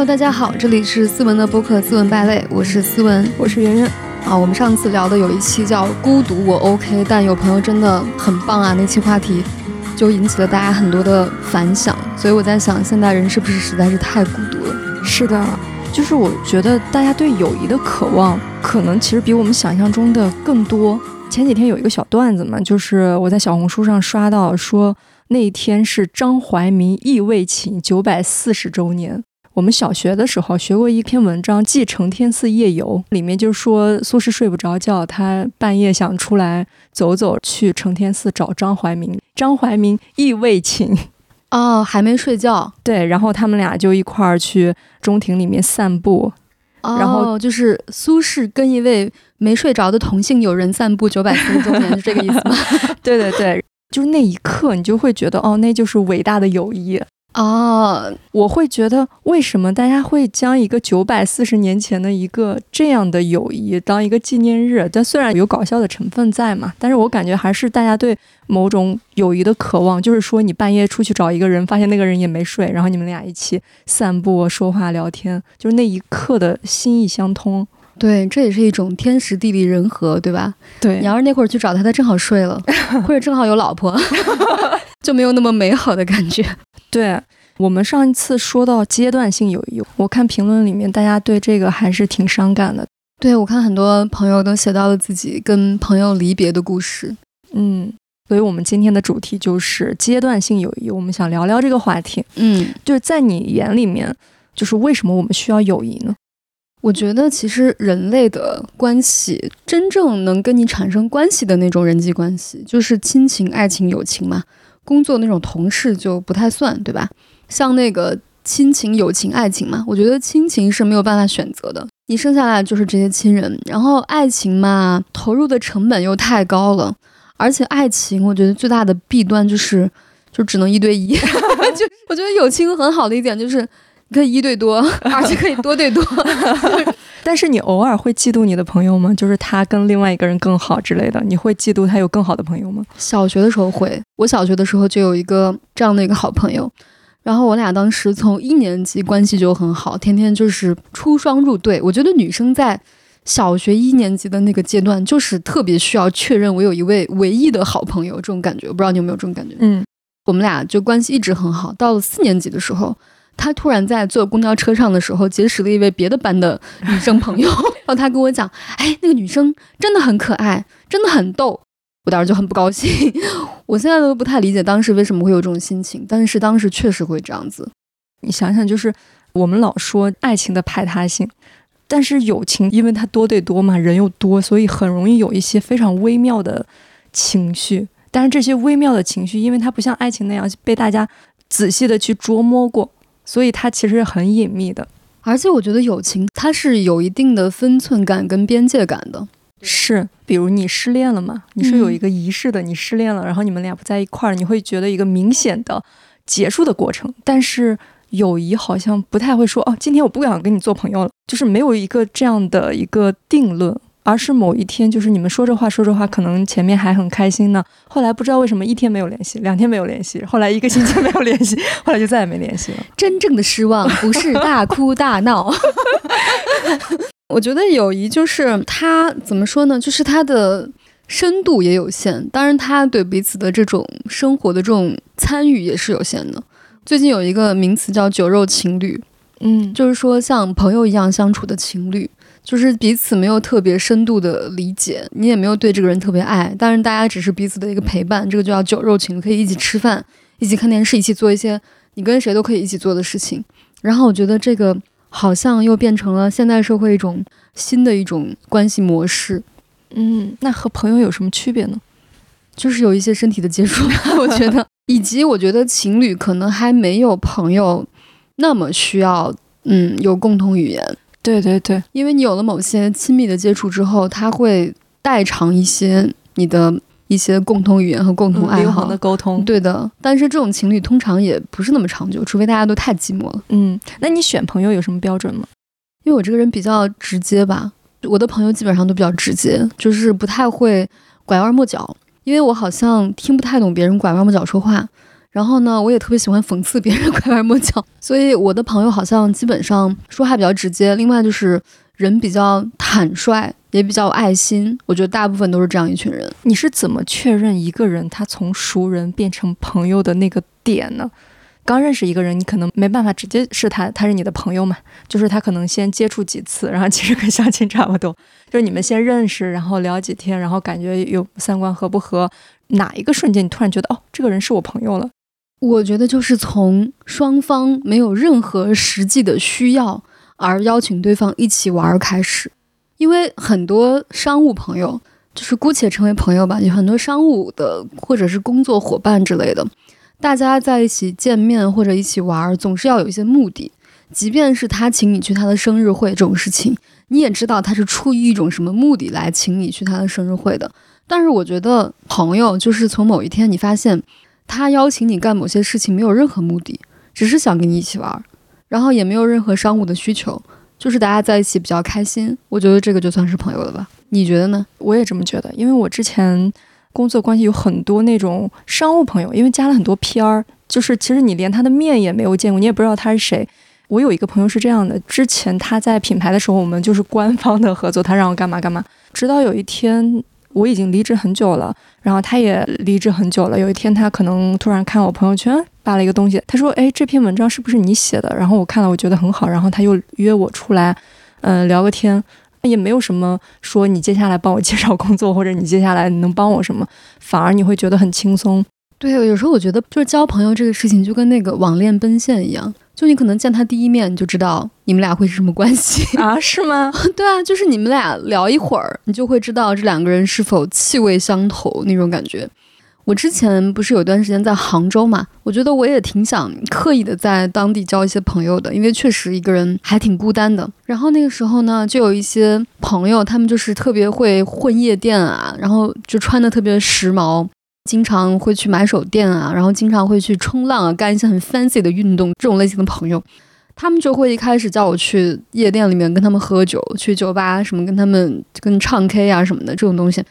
Hello，大家好，这里是思文的播客《思文败类》，我是思文，我是圆圆。啊，我们上次聊的有一期叫“孤独我 OK”，但有朋友真的很棒啊，那期话题就引起了大家很多的反响。所以我在想，现代人是不是实在是太孤独了？是的，就是我觉得大家对友谊的渴望，可能其实比我们想象中的更多。前几天有一个小段子嘛，就是我在小红书上刷到说，那一天是张怀民忆卫寝九百四十周年。我们小学的时候学过一篇文章《记承天寺夜游》，里面就说苏轼睡不着觉，他半夜想出来走走，去承天寺找张怀民。张怀民亦未寝，哦，还没睡觉。对，然后他们俩就一块儿去中庭里面散步。然后就是苏轼跟一位没睡着的同性友人散步九百四十周年，是这个意思吗？对对对，就是那一刻，你就会觉得哦，那就是伟大的友谊。哦，我会觉得为什么大家会将一个九百四十年前的一个这样的友谊当一个纪念日？但虽然有搞笑的成分在嘛，但是我感觉还是大家对某种友谊的渴望，就是说你半夜出去找一个人，发现那个人也没睡，然后你们俩一起散步、说话、聊天，就是那一刻的心意相通。对，这也是一种天时地利人和，对吧？对，你要是那会儿去找他，他正好睡了，或者正好有老婆，就没有那么美好的感觉。对我们上一次说到阶段性友谊，我看评论里面大家对这个还是挺伤感的。对我看很多朋友都写到了自己跟朋友离别的故事。嗯，所以我们今天的主题就是阶段性友谊，我们想聊聊这个话题。嗯，就是在你眼里面，就是为什么我们需要友谊呢？我觉得其实人类的关系，真正能跟你产生关系的那种人际关系，就是亲情、爱情、友情嘛。工作那种同事就不太算，对吧？像那个亲情、友情、爱情嘛，我觉得亲情是没有办法选择的，你生下来就是这些亲人。然后爱情嘛，投入的成本又太高了，而且爱情我觉得最大的弊端就是，就只能一对一。就 我觉得友情很好的一点就是，你可以一对多，而且可以多对多。但是你偶尔会嫉妒你的朋友吗？就是他跟另外一个人更好之类的，你会嫉妒他有更好的朋友吗？小学的时候会，我小学的时候就有一个这样的一个好朋友，然后我俩当时从一年级关系就很好，天天就是出双入对。我觉得女生在小学一年级的那个阶段，就是特别需要确认我有一位唯一的好朋友这种感觉，我不知道你有没有这种感觉？嗯，我们俩就关系一直很好，到了四年级的时候。他突然在坐公交车上的时候，结识了一位别的班的女生朋友，然后他跟我讲：“哎，那个女生真的很可爱，真的很逗。”我当时就很不高兴。我现在都不太理解当时为什么会有这种心情，但是当时确实会这样子。你想想，就是我们老说爱情的排他性，但是友情因为它多对多嘛，人又多，所以很容易有一些非常微妙的情绪。但是这些微妙的情绪，因为它不像爱情那样被大家仔细的去琢磨过。所以它其实很隐秘的，而且我觉得友情它是有一定的分寸感跟边界感的。是，比如你失恋了嘛，你是有一个仪式的，你失恋了，然后你们俩不在一块儿，你会觉得一个明显的结束的过程。但是友谊好像不太会说哦，今天我不想跟你做朋友了，就是没有一个这样的一个定论。而是某一天，就是你们说着话说着话，可能前面还很开心呢，后来不知道为什么一天没有联系，两天没有联系，后来一个星期没有联系，后来就再也没联系了。真正的失望不是大哭大闹，我觉得友谊就是它怎么说呢？就是它的深度也有限，当然他对彼此的这种生活的这种参与也是有限的。最近有一个名词叫“酒肉情侣”，嗯，就是说像朋友一样相处的情侣。就是彼此没有特别深度的理解，你也没有对这个人特别爱，但是大家只是彼此的一个陪伴，这个就叫酒肉情，可以一起吃饭，一起看电视，一起做一些你跟谁都可以一起做的事情。然后我觉得这个好像又变成了现代社会一种新的一种关系模式。嗯，那和朋友有什么区别呢？就是有一些身体的接触，我觉得，以及我觉得情侣可能还没有朋友那么需要，嗯，有共同语言。对对对，因为你有了某些亲密的接触之后，他会代偿一些你的一些共同语言和共同爱好的沟通。对的，但是这种情侣通常也不是那么长久，除非大家都太寂寞了。嗯，那你选朋友有什么标准吗？因为我这个人比较直接吧，我的朋友基本上都比较直接，就是不太会拐弯抹角。因为我好像听不太懂别人拐弯抹角说话，然后呢，我也特别喜欢讽刺别人拐弯抹角，所以我的朋友好像基本上说话比较直接。另外就是人比较坦率，也比较有爱心。我觉得大部分都是这样一群人。你是怎么确认一个人他从熟人变成朋友的那个点呢？刚认识一个人，你可能没办法直接是他，他是你的朋友嘛？就是他可能先接触几次，然后其实跟相亲差不多，就是你们先认识，然后聊几天，然后感觉有三观合不合，哪一个瞬间你突然觉得哦，这个人是我朋友了？我觉得就是从双方没有任何实际的需要而邀请对方一起玩开始，因为很多商务朋友，就是姑且称为朋友吧，有很多商务的或者是工作伙伴之类的，大家在一起见面或者一起玩，总是要有一些目的。即便是他请你去他的生日会这种事情，你也知道他是出于一种什么目的来请你去他的生日会的。但是我觉得朋友就是从某一天你发现。他邀请你干某些事情没有任何目的，只是想跟你一起玩，然后也没有任何商务的需求，就是大家在一起比较开心。我觉得这个就算是朋友了吧？你觉得呢？我也这么觉得，因为我之前工作关系有很多那种商务朋友，因为加了很多片儿，就是其实你连他的面也没有见过，你也不知道他是谁。我有一个朋友是这样的，之前他在品牌的时候，我们就是官方的合作，他让我干嘛干嘛，直到有一天。我已经离职很久了，然后他也离职很久了。有一天，他可能突然看我朋友圈发了一个东西，他说：“哎，这篇文章是不是你写的？”然后我看了，我觉得很好。然后他又约我出来，嗯，聊个天，也没有什么说你接下来帮我介绍工作，或者你接下来能帮我什么，反而你会觉得很轻松。对，有时候我觉得就是交朋友这个事情，就跟那个网恋奔现一样。就你可能见他第一面，你就知道你们俩会是什么关系啊？是吗？对啊，就是你们俩聊一会儿，你就会知道这两个人是否气味相投那种感觉。我之前不是有段时间在杭州嘛，我觉得我也挺想刻意的在当地交一些朋友的，因为确实一个人还挺孤单的。然后那个时候呢，就有一些朋友，他们就是特别会混夜店啊，然后就穿的特别时髦。经常会去买手店啊，然后经常会去冲浪啊，干一些很 fancy 的运动。这种类型的朋友，他们就会一开始叫我去夜店里面跟他们喝酒，去酒吧什么跟他们跟唱 K 啊什么的这种东西。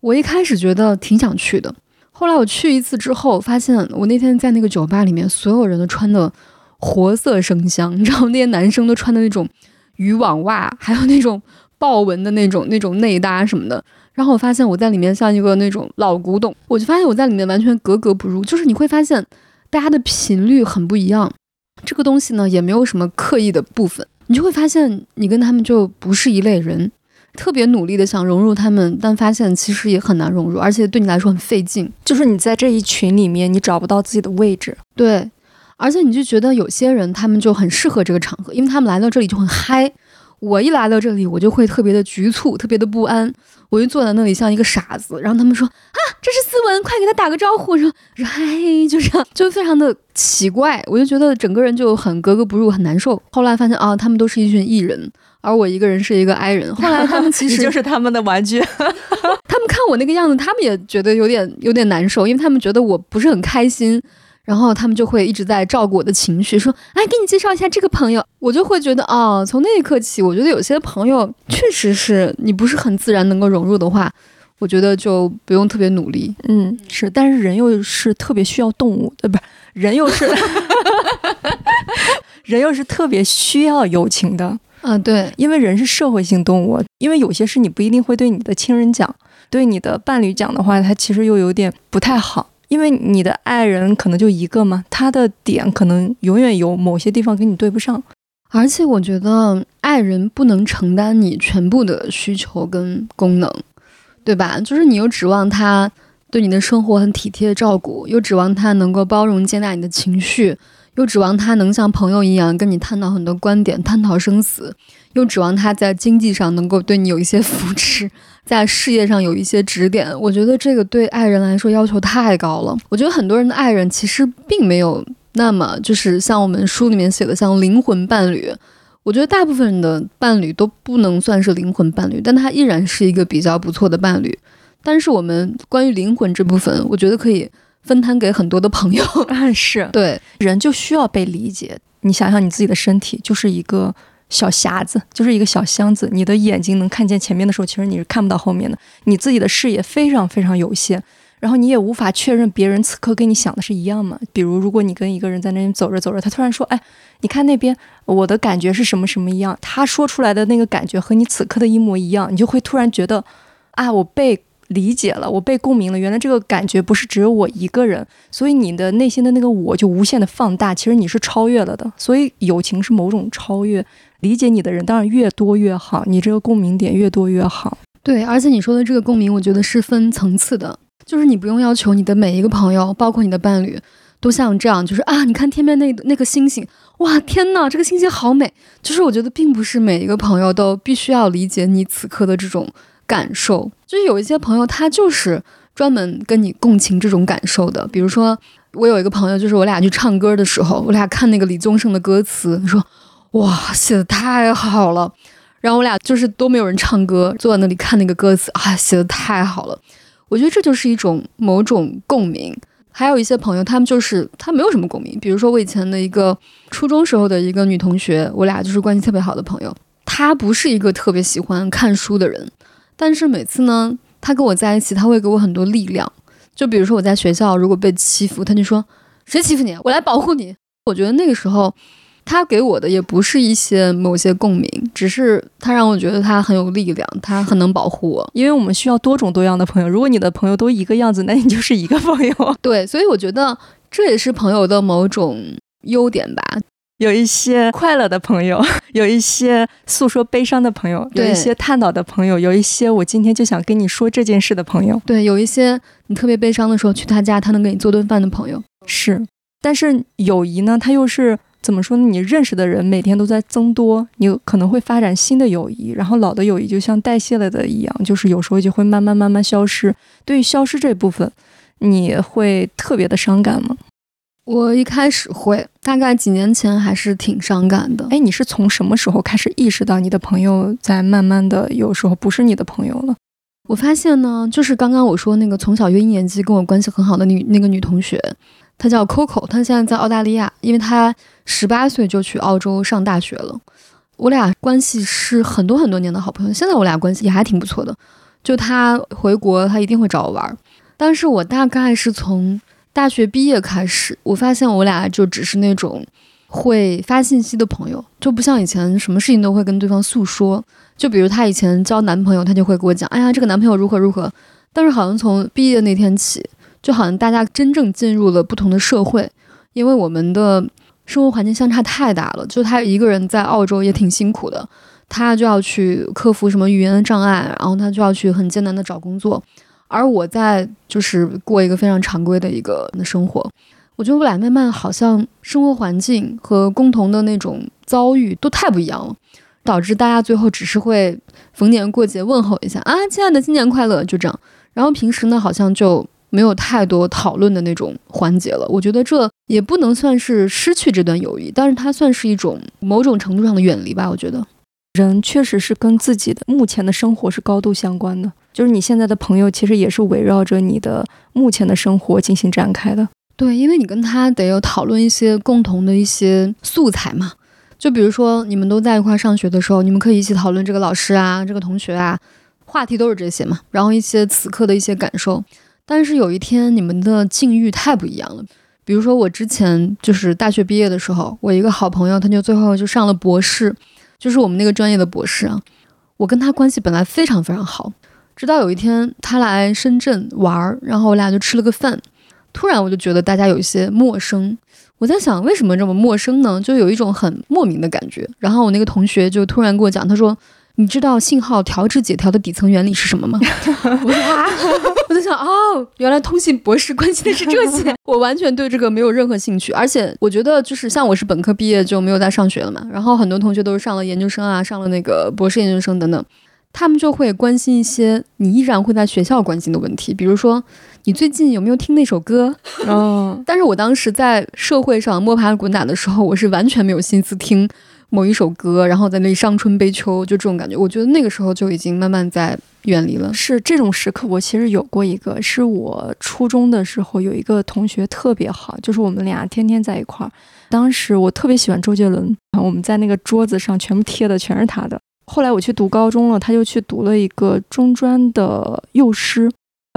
我一开始觉得挺想去的，后来我去一次之后，发现我那天在那个酒吧里面，所有人都穿的活色生香，你知道那些男生都穿的那种渔网袜，还有那种豹纹的那种那种内搭什么的。然后我发现我在里面像一个那种老古董，我就发现我在里面完全格格不入。就是你会发现，大家的频率很不一样，这个东西呢也没有什么刻意的部分，你就会发现你跟他们就不是一类人，特别努力的想融入他们，但发现其实也很难融入，而且对你来说很费劲。就是你在这一群里面，你找不到自己的位置。对，而且你就觉得有些人他们就很适合这个场合，因为他们来到这里就很嗨。我一来到这里，我就会特别的局促，特别的不安。我就坐在那里像一个傻子，然后他们说啊，这是思文，快给他打个招呼。说说嗨，就这样，就非常的奇怪。我就觉得整个人就很格格不入，很难受。后来发现啊，他们都是一群艺人，而我一个人是一个 I 人。后来他们其实 就是他们的玩具。他们看我那个样子，他们也觉得有点有点难受，因为他们觉得我不是很开心。然后他们就会一直在照顾我的情绪，说：“哎，给你介绍一下这个朋友。”我就会觉得，哦，从那一刻起，我觉得有些朋友确实是你不是很自然能够融入的话，我觉得就不用特别努力。嗯，是，但是人又是特别需要动物，呃，不是，人又是 人又是特别需要友情的。嗯，对，因为人是社会性动物，因为有些事你不一定会对你的亲人讲，对你的伴侣讲的话，他其实又有点不太好。因为你的爱人可能就一个嘛，他的点可能永远有某些地方跟你对不上，而且我觉得爱人不能承担你全部的需求跟功能，对吧？就是你又指望他对你的生活很体贴的照顾，又指望他能够包容接纳你的情绪，又指望他能像朋友一样跟你探讨很多观点，探讨生死，又指望他在经济上能够对你有一些扶持。在事业上有一些指点，我觉得这个对爱人来说要求太高了。我觉得很多人的爱人其实并没有那么，就是像我们书里面写的像灵魂伴侣。我觉得大部分的伴侣都不能算是灵魂伴侣，但他依然是一个比较不错的伴侣。但是我们关于灵魂这部分，我觉得可以分摊给很多的朋友。是对人就需要被理解。你想想你自己的身体就是一个。小匣子就是一个小箱子，你的眼睛能看见前面的时候，其实你是看不到后面的。你自己的视野非常非常有限，然后你也无法确认别人此刻跟你想的是一样吗？比如，如果你跟一个人在那边走着走着，他突然说：“哎，你看那边，我的感觉是什么什么一样。”他说出来的那个感觉和你此刻的一模一样，你就会突然觉得，啊，我被理解了，我被共鸣了。原来这个感觉不是只有我一个人，所以你的内心的那个我就无限的放大。其实你是超越了的，所以友情是某种超越。理解你的人当然越多越好，你这个共鸣点越多越好。对，而且你说的这个共鸣，我觉得是分层次的，就是你不用要求你的每一个朋友，包括你的伴侣，都像这样，就是啊，你看天边那那个星星，哇，天呐，这个星星好美。就是我觉得并不是每一个朋友都必须要理解你此刻的这种感受，就是有一些朋友他就是专门跟你共情这种感受的。比如说，我有一个朋友，就是我俩去唱歌的时候，我俩看那个李宗盛的歌词，说哇，写的太好了。然后我俩就是都没有人唱歌，坐在那里看那个歌词啊，写的太好了。我觉得这就是一种某种共鸣。还有一些朋友，他们就是他没有什么共鸣。比如说我以前的一个初中时候的一个女同学，我俩就是关系特别好的朋友。她不是一个特别喜欢看书的人，但是每次呢，他跟我在一起，他会给我很多力量。就比如说我在学校如果被欺负，他就说：“谁欺负你？我来保护你。”我觉得那个时候。他给我的也不是一些某些共鸣，只是他让我觉得他很有力量，他很能保护我。因为我们需要多种多样的朋友，如果你的朋友都一个样子，那你就是一个朋友。对，所以我觉得这也是朋友的某种优点吧。有一些快乐的朋友，有一些诉说悲伤的朋友，有一些探讨的朋友，有一些我今天就想跟你说这件事的朋友。对，有一些你特别悲伤的时候去他家，他能给你做顿饭的朋友。是，但是友谊呢，它又是。怎么说呢？你认识的人每天都在增多，你可能会发展新的友谊，然后老的友谊就像代谢了的一样，就是有时候就会慢慢慢慢消失。对于消失这部分，你会特别的伤感吗？我一开始会，大概几年前还是挺伤感的。哎，你是从什么时候开始意识到你的朋友在慢慢的有时候不是你的朋友了？我发现呢，就是刚刚我说那个从小学一年级跟我关系很好的女那个女同学。她叫 Coco，她现在在澳大利亚，因为她十八岁就去澳洲上大学了。我俩关系是很多很多年的好朋友，现在我俩关系也还挺不错的。就她回国，她一定会找我玩。但是我大概是从大学毕业开始，我发现我俩就只是那种会发信息的朋友，就不像以前什么事情都会跟对方诉说。就比如她以前交男朋友，她就会给我讲，哎呀，这个男朋友如何如何。但是好像从毕业那天起。就好像大家真正进入了不同的社会，因为我们的生活环境相差太大了。就他一个人在澳洲也挺辛苦的，他就要去克服什么语言的障碍，然后他就要去很艰难的找工作，而我在就是过一个非常常规的一个生活。我觉得我俩慢慢好像生活环境和共同的那种遭遇都太不一样了，导致大家最后只是会逢年过节问候一下啊，亲爱的，新年快乐，就这样。然后平时呢，好像就。没有太多讨论的那种环节了，我觉得这也不能算是失去这段友谊，但是它算是一种某种程度上的远离吧。我觉得，人确实是跟自己的目前的生活是高度相关的，就是你现在的朋友其实也是围绕着你的目前的生活进行展开的。对，因为你跟他得有讨论一些共同的一些素材嘛，就比如说你们都在一块上学的时候，你们可以一起讨论这个老师啊，这个同学啊，话题都是这些嘛，然后一些此刻的一些感受。但是有一天，你们的境遇太不一样了。比如说，我之前就是大学毕业的时候，我一个好朋友，他就最后就上了博士，就是我们那个专业的博士啊。我跟他关系本来非常非常好，直到有一天他来深圳玩儿，然后我俩就吃了个饭，突然我就觉得大家有一些陌生。我在想，为什么这么陌生呢？就有一种很莫名的感觉。然后我那个同学就突然跟我讲，他说。你知道信号调制解调的底层原理是什么吗？我说啊，我在想哦，原来通信博士关心的是这些。我完全对这个没有任何兴趣，而且我觉得就是像我是本科毕业就没有再上学了嘛，然后很多同学都是上了研究生啊，上了那个博士研究生等等，他们就会关心一些你依然会在学校关心的问题，比如说你最近有没有听那首歌？嗯，但是我当时在社会上摸爬滚打的时候，我是完全没有心思听。某一首歌，然后在那里伤春悲秋，就这种感觉，我觉得那个时候就已经慢慢在远离了。是这种时刻，我其实有过一个，是我初中的时候有一个同学特别好，就是我们俩天天在一块儿。当时我特别喜欢周杰伦，我们在那个桌子上全部贴的全是他的。后来我去读高中了，他就去读了一个中专的幼师。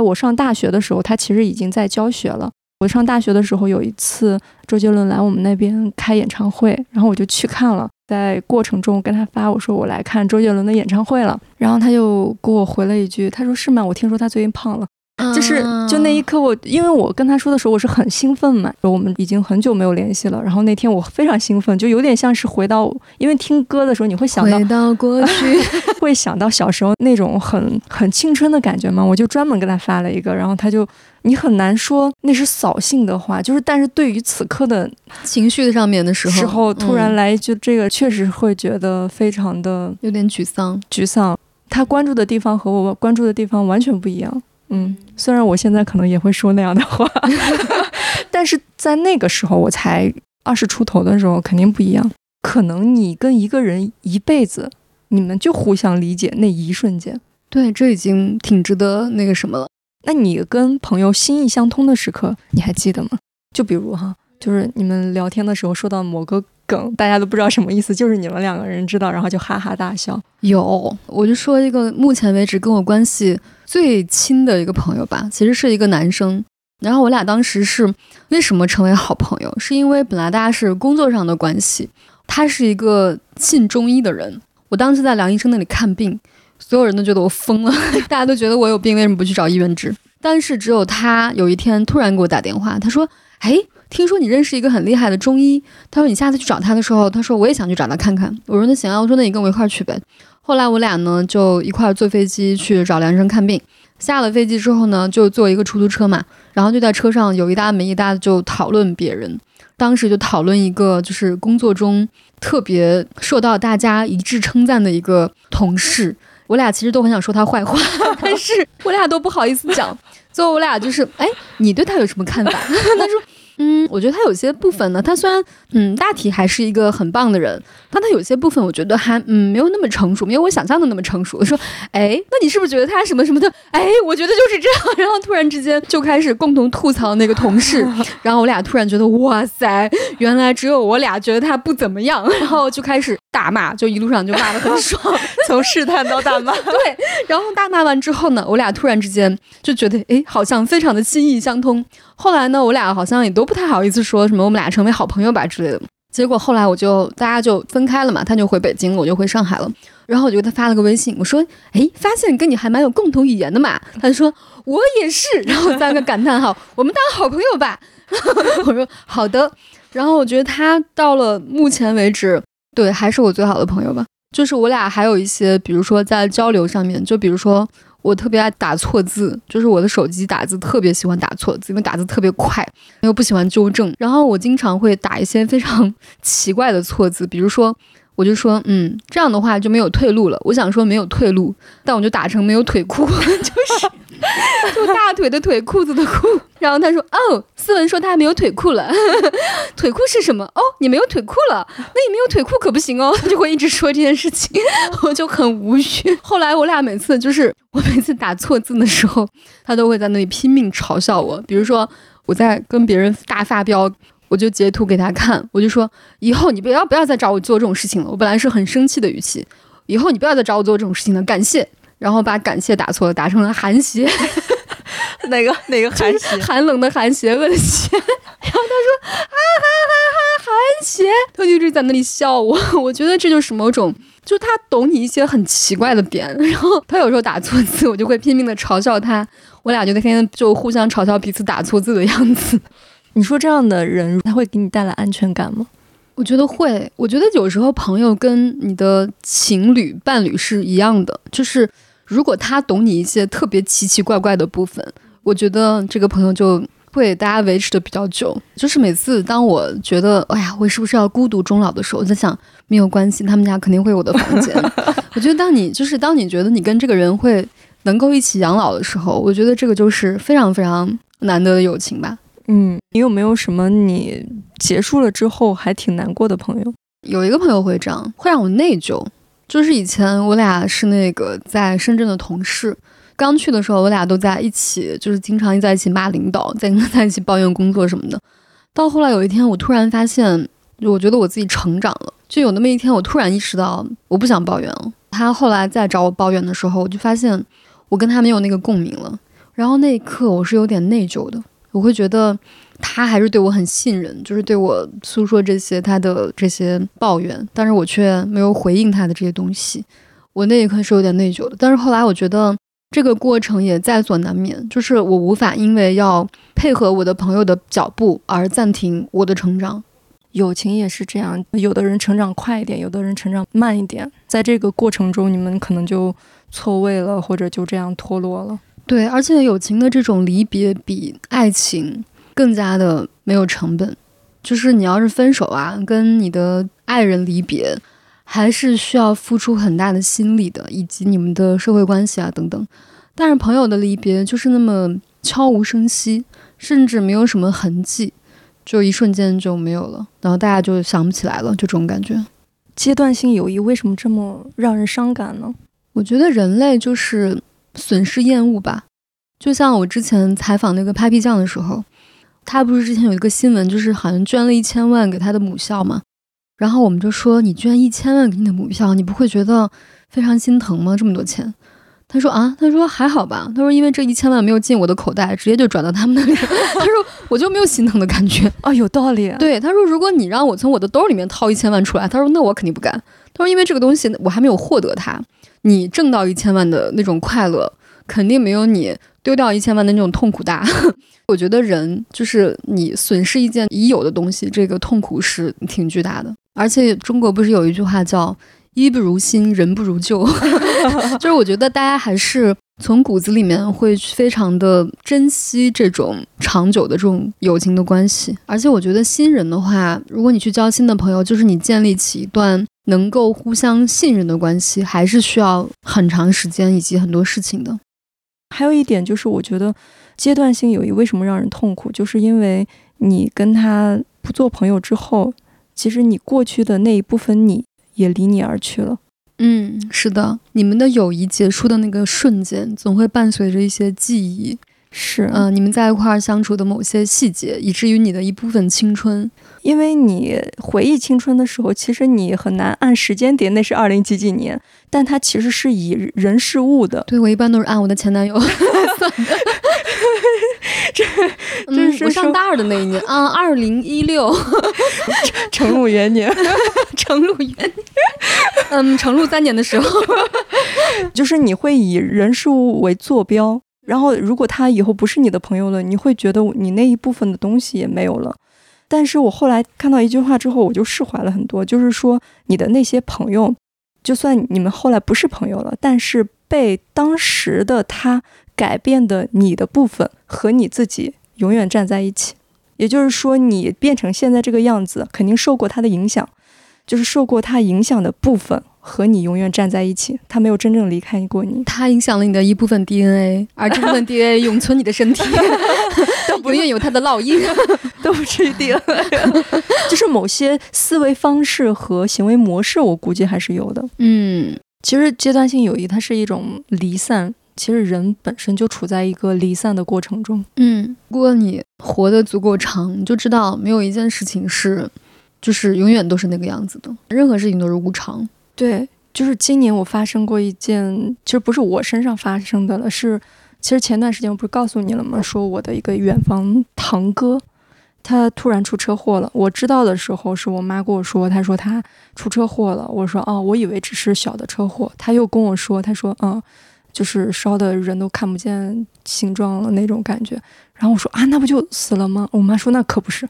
我上大学的时候，他其实已经在教学了。我上大学的时候有一次，周杰伦来我们那边开演唱会，然后我就去看了。在过程中我跟他发我说我来看周杰伦的演唱会了，然后他就给我回了一句，他说是吗？我听说他最近胖了。就是就那一刻，我因为我跟他说的时候，我是很兴奋嘛。我们已经很久没有联系了。然后那天我非常兴奋，就有点像是回到，因为听歌的时候你会想到回到过去，会想到小时候那种很很青春的感觉嘛。我就专门给他发了一个，然后他就你很难说那是扫兴的话，就是但是对于此刻的情绪上面的时候，时候突然来一句这个，确实会觉得非常的有点沮丧。沮丧，他关注的地方和我关注的地方完全不一样。嗯，虽然我现在可能也会说那样的话，但是在那个时候，我才二十出头的时候，肯定不一样。可能你跟一个人一辈子，你们就互相理解那一瞬间。对，这已经挺值得那个什么了。那你跟朋友心意相通的时刻，你还记得吗？就比如哈，就是你们聊天的时候说到某个梗，大家都不知道什么意思，就是你们两个人知道，然后就哈哈大笑。有，我就说一个目前为止跟我关系最亲的一个朋友吧，其实是一个男生。然后我俩当时是为什么成为好朋友？是因为本来大家是工作上的关系，他是一个信中医的人。我当时在梁医生那里看病，所有人都觉得我疯了，大家都觉得我有病，为什么不去找医院治？但是只有他有一天突然给我打电话，他说：“哎，听说你认识一个很厉害的中医。”他说：“你下次去找他的时候，他说我也想去找他看看。”我说：“那行啊。”我说：“那你跟我一块儿去呗。”后来我俩呢就一块儿坐飞机去找梁医生看病。下了飞机之后呢，就坐一个出租车嘛，然后就在车上有一搭没一搭的就讨论别人。当时就讨论一个就是工作中特别受到大家一致称赞的一个同事。我俩其实都很想说他坏话，但是我俩都不好意思讲。最后我俩就是，哎，你对他有什么看法？他说。嗯，我觉得他有些部分呢，他虽然嗯大体还是一个很棒的人，但他有些部分我觉得还嗯没有那么成熟，没有我想象的那么成熟。我说，哎，那你是不是觉得他什么什么的？哎，我觉得就是这样。然后突然之间就开始共同吐槽那个同事，然后我俩突然觉得，哇塞，原来只有我俩觉得他不怎么样，然后就开始大骂，就一路上就骂的很 爽，从试探到大骂。对，然后大骂完之后呢，我俩突然之间就觉得，哎，好像非常的心意相通。后来呢，我俩好像也都不太好意思说什么我们俩成为好朋友吧之类的。结果后来我就大家就分开了嘛，他就回北京了，我就回上海了。然后我就给他发了个微信，我说：“哎，发现跟你还蛮有共同语言的嘛。”他就说：“我也是。”然后三个感叹号，我们当好朋友吧。我说：“好的。”然后我觉得他到了目前为止，对，还是我最好的朋友吧。就是我俩还有一些，比如说在交流上面，就比如说。我特别爱打错字，就是我的手机打字特别喜欢打错字，因为打字特别快，又不喜欢纠正。然后我经常会打一些非常 奇怪的错字，比如说，我就说，嗯，这样的话就没有退路了。我想说没有退路，但我就打成没有腿裤，就是就大腿的腿，裤子的裤。然后他说，哦，思文说他还没有腿裤了，腿裤是什么？哦，你没有腿裤了，那你没有腿裤可不行哦。他就会一直说这件事情，我就很无语。后来我俩每次就是。我每次打错字的时候，他都会在那里拼命嘲笑我。比如说，我在跟别人大发飙，我就截图给他看，我就说：“以后你不要不要再找我做这种事情了。”我本来是很生气的语气，“以后你不要再找我做这种事情了。”感谢，然后把感谢打错了，打成了寒邪。哪个哪个寒邪？寒冷的寒，邪恶的邪。然后他说：“啊哈哈哈，寒邪！”他就一直在那里笑我。我觉得这就是某种。就他懂你一些很奇怪的点，然后他有时候打错字，我就会拼命的嘲笑他，我俩就天天就互相嘲笑彼此打错字的样子。你说这样的人他会给你带来安全感吗？我觉得会。我觉得有时候朋友跟你的情侣伴侣是一样的，就是如果他懂你一些特别奇奇怪怪的部分，我觉得这个朋友就。会大家维持的比较久，就是每次当我觉得哎呀，我是不是要孤独终老的时候，我在想没有关系，他们家肯定会有我的房间。我觉得当你就是当你觉得你跟这个人会能够一起养老的时候，我觉得这个就是非常非常难得的友情吧。嗯，你有没有什么你结束了之后还挺难过的朋友？有一个朋友会这样，会让我内疚，就是以前我俩是那个在深圳的同事。刚去的时候，我俩都在一起，就是经常在一起骂领导，在在一起抱怨工作什么的。到后来有一天，我突然发现，我觉得我自己成长了。就有那么一天，我突然意识到，我不想抱怨了。他后来再找我抱怨的时候，我就发现我跟他没有那个共鸣了。然后那一刻我是有点内疚的，我会觉得他还是对我很信任，就是对我诉说这些他的这些抱怨，但是我却没有回应他的这些东西，我那一刻是有点内疚的。但是后来我觉得这个过程也在所难免，就是我无法因为要配合我的朋友的脚步而暂停我的成长。友情也是这样，有的人成长快一点，有的人成长慢一点，在这个过程中，你们可能就错位了，或者就这样脱落了。对，而且友情的这种离别比爱情更加的没有成本。就是你要是分手啊，跟你的爱人离别，还是需要付出很大的心力的，以及你们的社会关系啊等等。但是朋友的离别就是那么悄无声息，甚至没有什么痕迹，就一瞬间就没有了，然后大家就想不起来了，就这种感觉。阶段性友谊为什么这么让人伤感呢？我觉得人类就是损失厌恶吧。就像我之前采访那个 Papi 酱的时候，他不是之前有一个新闻，就是好像捐了一千万给他的母校嘛。然后我们就说，你捐一千万给你的母校，你不会觉得非常心疼吗？这么多钱？他说啊，他说还好吧。他说因为这一千万没有进我的口袋，直接就转到他们那里。他说我就没有心疼的感觉啊，有道理。对，他说如果你让我从我的兜里面掏一千万出来，他说那我肯定不干。他说因为这个东西我还没有获得它，你挣到一千万的那种快乐，肯定没有你。丢掉一千万的那种痛苦大，我觉得人就是你损失一件已有的东西，这个痛苦是挺巨大的。而且中国不是有一句话叫“衣不如新，人不如旧”，就是我觉得大家还是从骨子里面会非常的珍惜这种长久的这种友情的关系。而且我觉得新人的话，如果你去交新的朋友，就是你建立起一段能够互相信任的关系，还是需要很长时间以及很多事情的。还有一点就是，我觉得阶段性友谊为什么让人痛苦，就是因为你跟他不做朋友之后，其实你过去的那一部分你也离你而去了。嗯，是的，你们的友谊结束的那个瞬间，总会伴随着一些记忆。是，嗯，你们在一块儿相处的某些细节，以至于你的一部分青春。因为你回忆青春的时候，其实你很难按时间点，那是二零几几年，但它其实是以人事物的。对我一般都是按我的前男友。这这是我上大二的那一年啊，二零一六，成鲁元年，成鲁元年，嗯，成鲁三年的时候，就是你会以人事物为坐标。然后，如果他以后不是你的朋友了，你会觉得你那一部分的东西也没有了。但是我后来看到一句话之后，我就释怀了很多，就是说你的那些朋友，就算你们后来不是朋友了，但是被当时的他改变的你的部分和你自己永远站在一起。也就是说，你变成现在这个样子，肯定受过他的影响，就是受过他影响的部分。和你永远站在一起，他没有真正离开过你，他影响了你的一部分 DNA，而这部分 DNA 永存你的身体，永远有他的烙印，都不是 DNA，就是某些思维方式和行为模式，我估计还是有的。嗯，其实阶段性友谊它是一种离散，其实人本身就处在一个离散的过程中。嗯，如果你活得足够长，你就知道没有一件事情是，就是永远都是那个样子的，任何事情都是无常。对，就是今年我发生过一件，其实不是我身上发生的了，是其实前段时间我不是告诉你了吗？说我的一个远房堂哥，他突然出车祸了。我知道的时候是我妈跟我说，她说他出车祸了。我说哦，我以为只是小的车祸。他又跟我说，他说嗯，就是烧的人都看不见形状了那种感觉。然后我说啊，那不就死了吗？我妈说那可不是。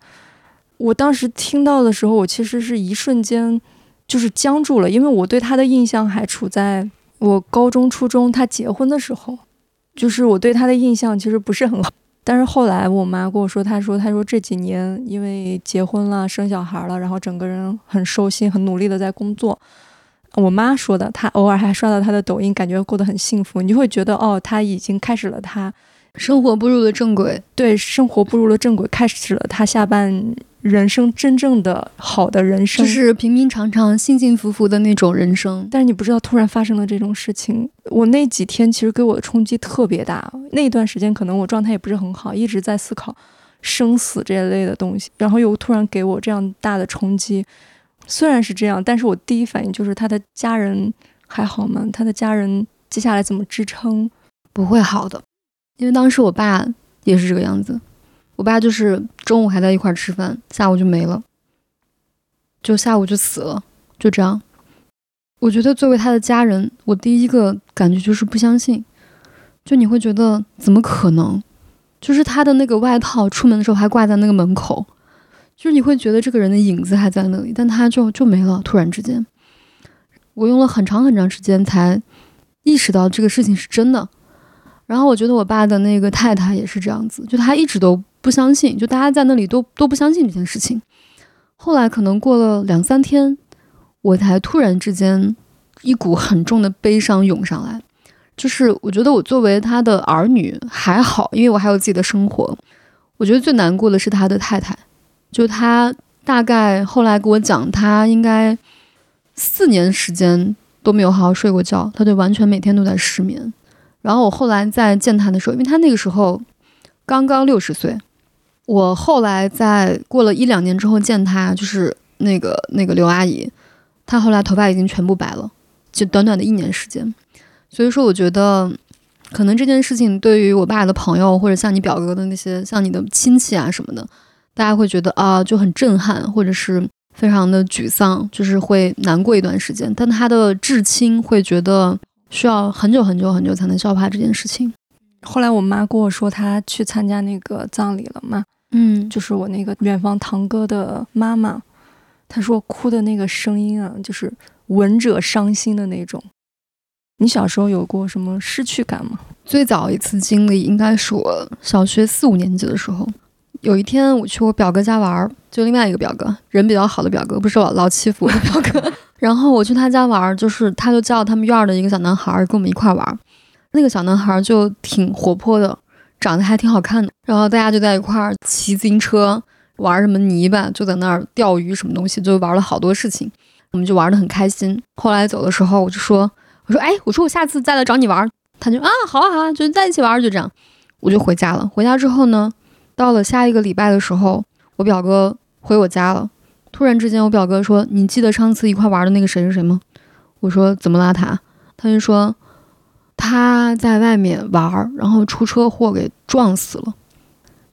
我当时听到的时候，我其实是一瞬间。就是僵住了，因为我对他的印象还处在我高中、初中他结婚的时候，就是我对他的印象其实不是很好。但是后来我妈跟我说，她说她说这几年因为结婚了、生小孩了，然后整个人很收心、很努力的在工作。我妈说的，她偶尔还刷到她的抖音，感觉过得很幸福。你就会觉得哦，她已经开始了她生活步入了正轨，对，生活步入了正轨，开始了她下半。人生真正的好的人生，就是平平常常、幸幸福福的那种人生。但是你不知道，突然发生了这种事情。我那几天其实给我的冲击特别大。那段时间可能我状态也不是很好，一直在思考生死这一类的东西，然后又突然给我这样大的冲击。虽然是这样，但是我第一反应就是他的家人还好吗？他的家人接下来怎么支撑？不会好的。因为当时我爸也是这个样子，我爸就是中午还在一块吃饭，下午就没了，就下午就死了，就这样。我觉得作为他的家人，我第一个感觉就是不相信，就你会觉得怎么可能？就是他的那个外套出门的时候还挂在那个门口，就是你会觉得这个人的影子还在那里，但他就就没了，突然之间。我用了很长很长时间才意识到这个事情是真的。然后我觉得我爸的那个太太也是这样子，就他一直都不相信，就大家在那里都都不相信这件事情。后来可能过了两三天，我才突然之间一股很重的悲伤涌上来。就是我觉得我作为他的儿女还好，因为我还有自己的生活。我觉得最难过的是他的太太，就他大概后来给我讲，他应该四年时间都没有好好睡过觉，他就完全每天都在失眠。然后我后来在见他的时候，因为他那个时候刚刚六十岁，我后来在过了一两年之后见他，就是那个那个刘阿姨，她后来头发已经全部白了，就短短的一年时间。所以说，我觉得可能这件事情对于我爸的朋友，或者像你表哥的那些，像你的亲戚啊什么的，大家会觉得啊就很震撼，或者是非常的沮丧，就是会难过一段时间。但他的至亲会觉得需要很久很久很久才能消化这件事情。后来我妈跟我说，她去参加那个葬礼了嘛，嗯，就是我那个远方堂哥的妈妈，她说哭的那个声音啊，就是闻者伤心的那种。你小时候有过什么失去感吗？最早一次经历应该是我小学四五年级的时候，有一天我去我表哥家玩儿，就另外一个表哥，人比较好的表哥，不是老老欺负我的表哥。然后我去他家玩儿，就是他就叫他们院儿的一个小男孩跟我们一块玩儿，那个小男孩就挺活泼的，长得还挺好看的。然后大家就在一块儿骑自行车，玩什么泥巴，就在那儿钓鱼什么东西，就玩了好多事情，我们就玩得很开心。后来走的时候，我就说。我说哎，我说我下次再来找你玩，他就啊，好啊好啊，就在一起玩，就这样，我就回家了。回家之后呢，到了下一个礼拜的时候，我表哥回我家了。突然之间，我表哥说：“你记得上次一块玩的那个谁是谁吗？”我说：“怎么了他？”他就说：“他在外面玩，然后出车祸给撞死了。”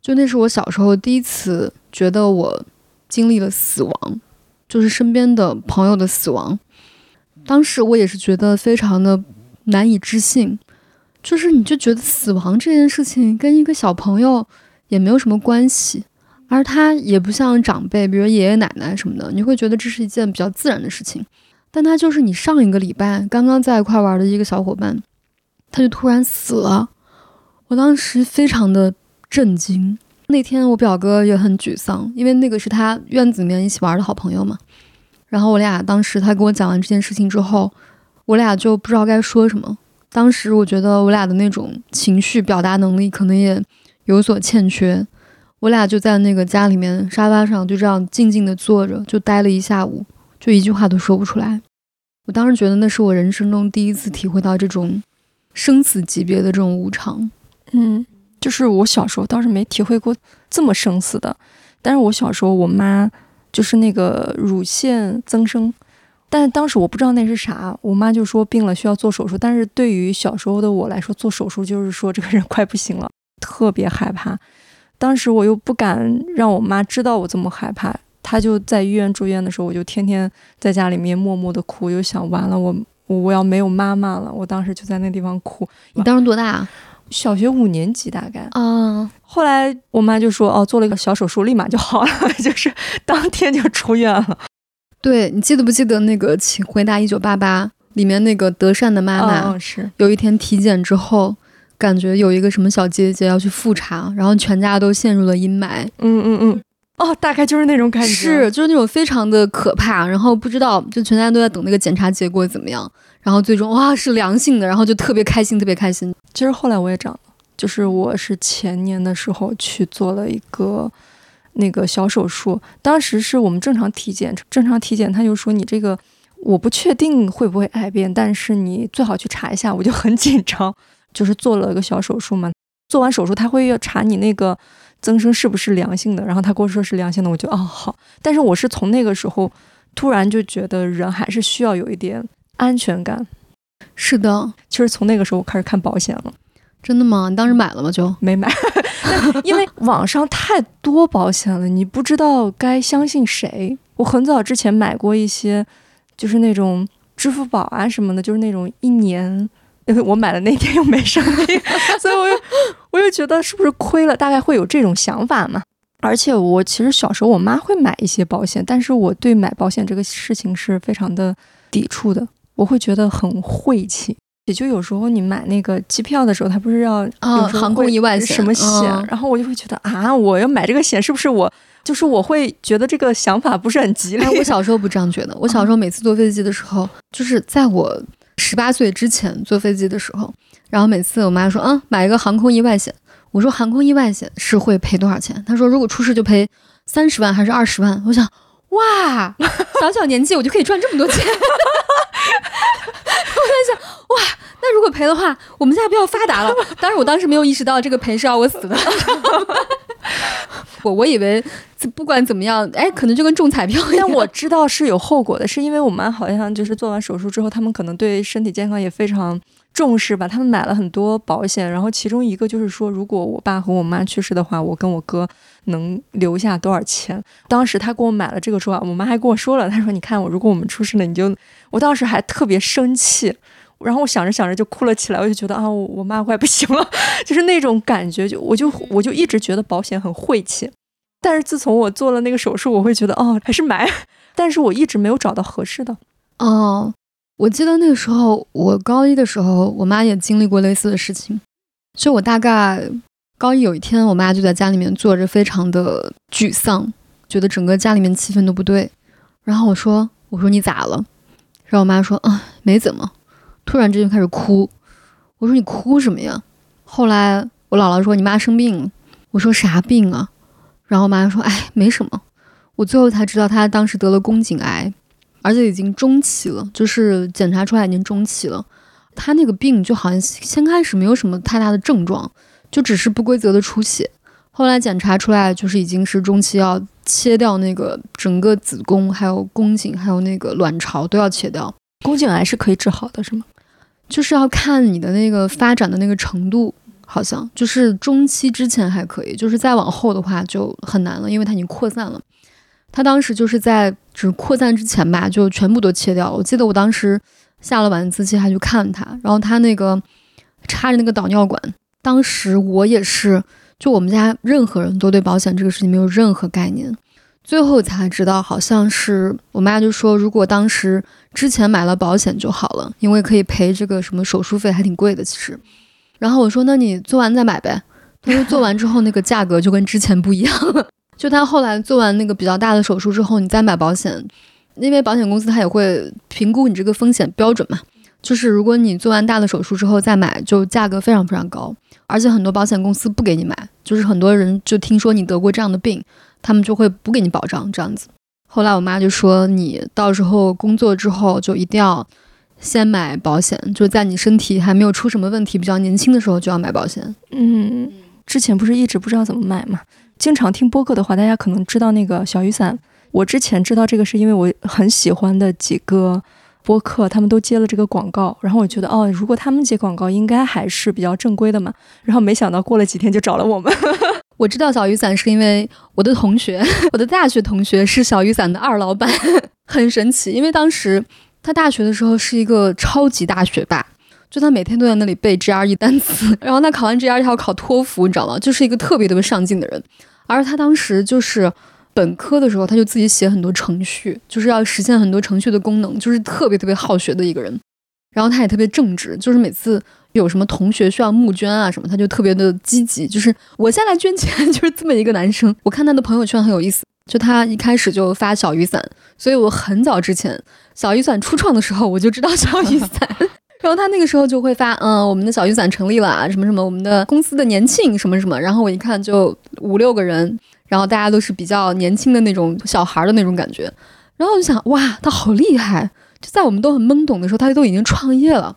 就那是我小时候第一次觉得我经历了死亡，就是身边的朋友的死亡。当时我也是觉得非常的难以置信，就是你就觉得死亡这件事情跟一个小朋友也没有什么关系，而他也不像长辈，比如爷爷奶奶什么的，你会觉得这是一件比较自然的事情。但他就是你上一个礼拜刚刚在一块玩的一个小伙伴，他就突然死了，我当时非常的震惊。那天我表哥也很沮丧，因为那个是他院子里面一起玩的好朋友嘛。然后我俩当时他跟我讲完这件事情之后，我俩就不知道该说什么。当时我觉得我俩的那种情绪表达能力可能也有所欠缺，我俩就在那个家里面沙发上就这样静静的坐着，就待了一下午，就一句话都说不出来。我当时觉得那是我人生中第一次体会到这种生死级别的这种无常。嗯，就是我小时候倒是没体会过这么生死的，但是我小时候我妈。就是那个乳腺增生，但是当时我不知道那是啥，我妈就说病了需要做手术。但是对于小时候的我来说，做手术就是说这个人快不行了，特别害怕。当时我又不敢让我妈知道我这么害怕，她就在医院住院的时候，我就天天在家里面默默的哭，又想完了我我要没有妈妈了。我当时就在那地方哭。你当时多大啊？小学五年级大概嗯，后来我妈就说：“哦，做了一个小手术，立马就好了，就是当天就出院了。”对你记得不记得那个《请回答一九八八》里面那个德善的妈妈？是有一天体检之后，感觉有一个什么小姐姐要去复查，然后全家都陷入了阴霾。嗯嗯嗯，哦，大概就是那种感觉，是就是那种非常的可怕，然后不知道就全家都在等那个检查结果怎么样。然后最终哇是良性的，然后就特别开心，特别开心。其实后来我也长了，就是我是前年的时候去做了一个那个小手术，当时是我们正常体检，正常体检他就说你这个我不确定会不会癌变，但是你最好去查一下。我就很紧张，就是做了个小手术嘛。做完手术他会要查你那个增生是不是良性的，然后他跟我说是良性的，我就哦好。但是我是从那个时候突然就觉得人还是需要有一点。安全感，是的。其实从那个时候我开始看保险了。真的吗？你当时买了吗？就没买，因为网上太多保险了，你不知道该相信谁。我很早之前买过一些，就是那种支付宝啊什么的，就是那种一年，因 为我买的那天又没生病，所以我又我又觉得是不是亏了，大概会有这种想法嘛。而且我其实小时候我妈会买一些保险，但是我对买保险这个事情是非常的抵触的，我会觉得很晦气。也就有时候你买那个机票的时候，他不是要啊航空意外险什么险，然后我就会觉得啊，我要买这个险是不是我就是我会觉得这个想法不是很吉利。我小时候不这样觉得，我小时候每次坐飞机的时候，就是在我十八岁之前坐飞机的时候，然后每次我妈说嗯买一个航空意外险，我说航空意外险是会赔多少钱？她说如果出事就赔三十万还是二十万？我想哇，小小年纪我就可以赚这么多钱。我在想，哇，那如果赔的话，我们家不要发达了。当然，我当时没有意识到这个赔是要我死的。我我以为不管怎么样，哎，可能就跟中彩票一样。我知道是有后果的，是因为我妈好像就是做完手术之后，他们可能对身体健康也非常重视吧。他们买了很多保险，然后其中一个就是说，如果我爸和我妈去世的话，我跟我哥能留下多少钱。当时他给我买了这个之后，我妈还跟我说了，她说：“你看我，如果我们出事了，你就……”我当时还特别生气。然后我想着想着就哭了起来，我就觉得啊，我我妈快不行了，就是那种感觉，就我就我就一直觉得保险很晦气。但是自从我做了那个手术，我会觉得哦，还是买。但是我一直没有找到合适的。哦，我记得那个时候我高一的时候，我妈也经历过类似的事情。就我大概高一有一天，我妈就在家里面坐着，非常的沮丧，觉得整个家里面气氛都不对。然后我说：“我说你咋了？”然后我妈说：“啊，没怎么。”突然之间开始哭，我说你哭什么呀？后来我姥姥说你妈生病了，我说啥病啊？然后我妈说哎没什么，我最后才知道她当时得了宫颈癌，而且已经中期了，就是检查出来已经中期了。她那个病就好像先开始没有什么太大的症状，就只是不规则的出血，后来检查出来就是已经是中期，要切掉那个整个子宫，还有宫颈，还有那个卵巢都要切掉。宫颈癌是可以治好的，是吗？就是要看你的那个发展的那个程度，好像就是中期之前还可以，就是再往后的话就很难了，因为它已经扩散了。他当时就是在就是扩散之前吧，就全部都切掉了。我记得我当时下了晚自习还去看他，然后他那个插着那个导尿管，当时我也是，就我们家任何人都对保险这个事情没有任何概念。最后才知道，好像是我妈就说，如果当时之前买了保险就好了，因为可以赔这个什么手术费，还挺贵的其实。然后我说，那你做完再买呗。他说做完之后那个价格就跟之前不一样了。就他后来做完那个比较大的手术之后，你再买保险，因为保险公司他也会评估你这个风险标准嘛。就是如果你做完大的手术之后再买，就价格非常非常高，而且很多保险公司不给你买，就是很多人就听说你得过这样的病。他们就会不给你保障，这样子。后来我妈就说，你到时候工作之后就一定要先买保险，就在你身体还没有出什么问题、比较年轻的时候就要买保险。嗯，之前不是一直不知道怎么买嘛？经常听播客的话，大家可能知道那个小雨伞。我之前知道这个是因为我很喜欢的几个播客，他们都接了这个广告，然后我觉得哦，如果他们接广告，应该还是比较正规的嘛。然后没想到过了几天就找了我们。我知道小雨伞是因为我的同学，我的大学同学是小雨伞的二老板，很神奇。因为当时他大学的时候是一个超级大学霸，就他每天都在那里背 GRE 单词，然后他考完 GRE 还要考托福，你知道吗？就是一个特别特别上进的人。而他当时就是本科的时候，他就自己写很多程序，就是要实现很多程序的功能，就是特别特别好学的一个人。然后他也特别正直，就是每次。有什么同学需要募捐啊什么，他就特别的积极，就是我先来捐钱，就是这么一个男生。我看他的朋友圈很有意思，就他一开始就发小雨伞，所以我很早之前小雨伞初创的时候我就知道小雨伞，然后他那个时候就会发，嗯，我们的小雨伞成立了啊，什么什么，我们的公司的年庆什么什么，然后我一看就五六个人，然后大家都是比较年轻的那种小孩的那种感觉，然后我就想，哇，他好厉害，就在我们都很懵懂的时候，他都已经创业了。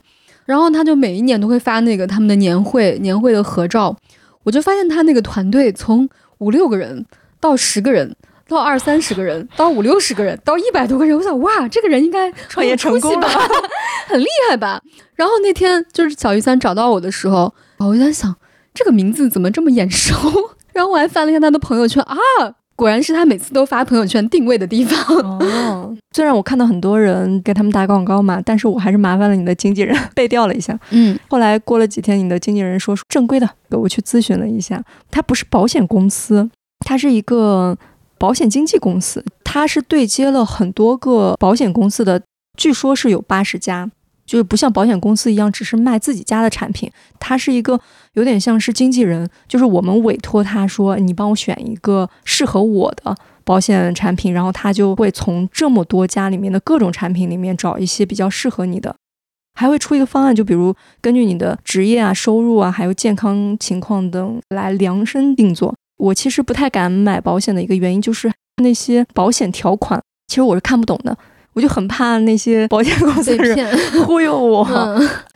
然后他就每一年都会发那个他们的年会年会的合照，我就发现他那个团队从五六个人到十个人，到二三十个人，到五六十个人，到一百多个人，我想哇，这个人应该创业成功吧，很厉害吧？然后那天就是小鱼三找到我的时候，我就在想，这个名字怎么这么眼熟？然后我还翻了一下他的朋友圈啊。果然是他每次都发朋友圈定位的地方哦。虽然我看到很多人给他们打广告嘛，但是我还是麻烦了你的经纪人 背调了一下。嗯，后来过了几天，你的经纪人说正规的，我去咨询了一下，他不是保险公司，他是一个保险经纪公司，他是对接了很多个保险公司的，据说是有八十家。就是不像保险公司一样，只是卖自己家的产品，他是一个有点像是经纪人，就是我们委托他说，你帮我选一个适合我的保险产品，然后他就会从这么多家里面的各种产品里面找一些比较适合你的，还会出一个方案，就比如根据你的职业啊、收入啊，还有健康情况等来量身定做。我其实不太敢买保险的一个原因，就是那些保险条款，其实我是看不懂的。我就很怕那些保险公司人 忽悠我，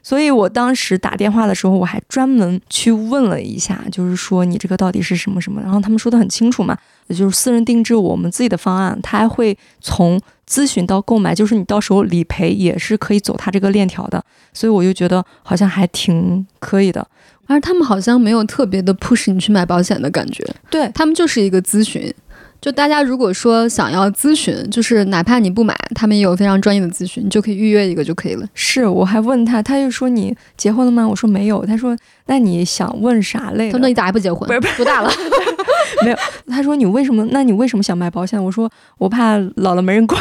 所以我当时打电话的时候，我还专门去问了一下，就是说你这个到底是什么什么，然后他们说的很清楚嘛，也就是私人定制我们自己的方案，他还会从咨询到购买，就是你到时候理赔也是可以走他这个链条的，所以我就觉得好像还挺可以的，而他们好像没有特别的 push 你去买保险的感觉，对。他们就是一个咨询。就大家如果说想要咨询，就是哪怕你不买，他们也有非常专业的咨询，你就可以预约一个就可以了。是，我还问他，他就说你结婚了吗？我说没有。他说那你想问啥类？他说你咋还不结婚？不是，多大了？没有。他说你为什么？那你为什么想买保险？我说我怕老了没人管。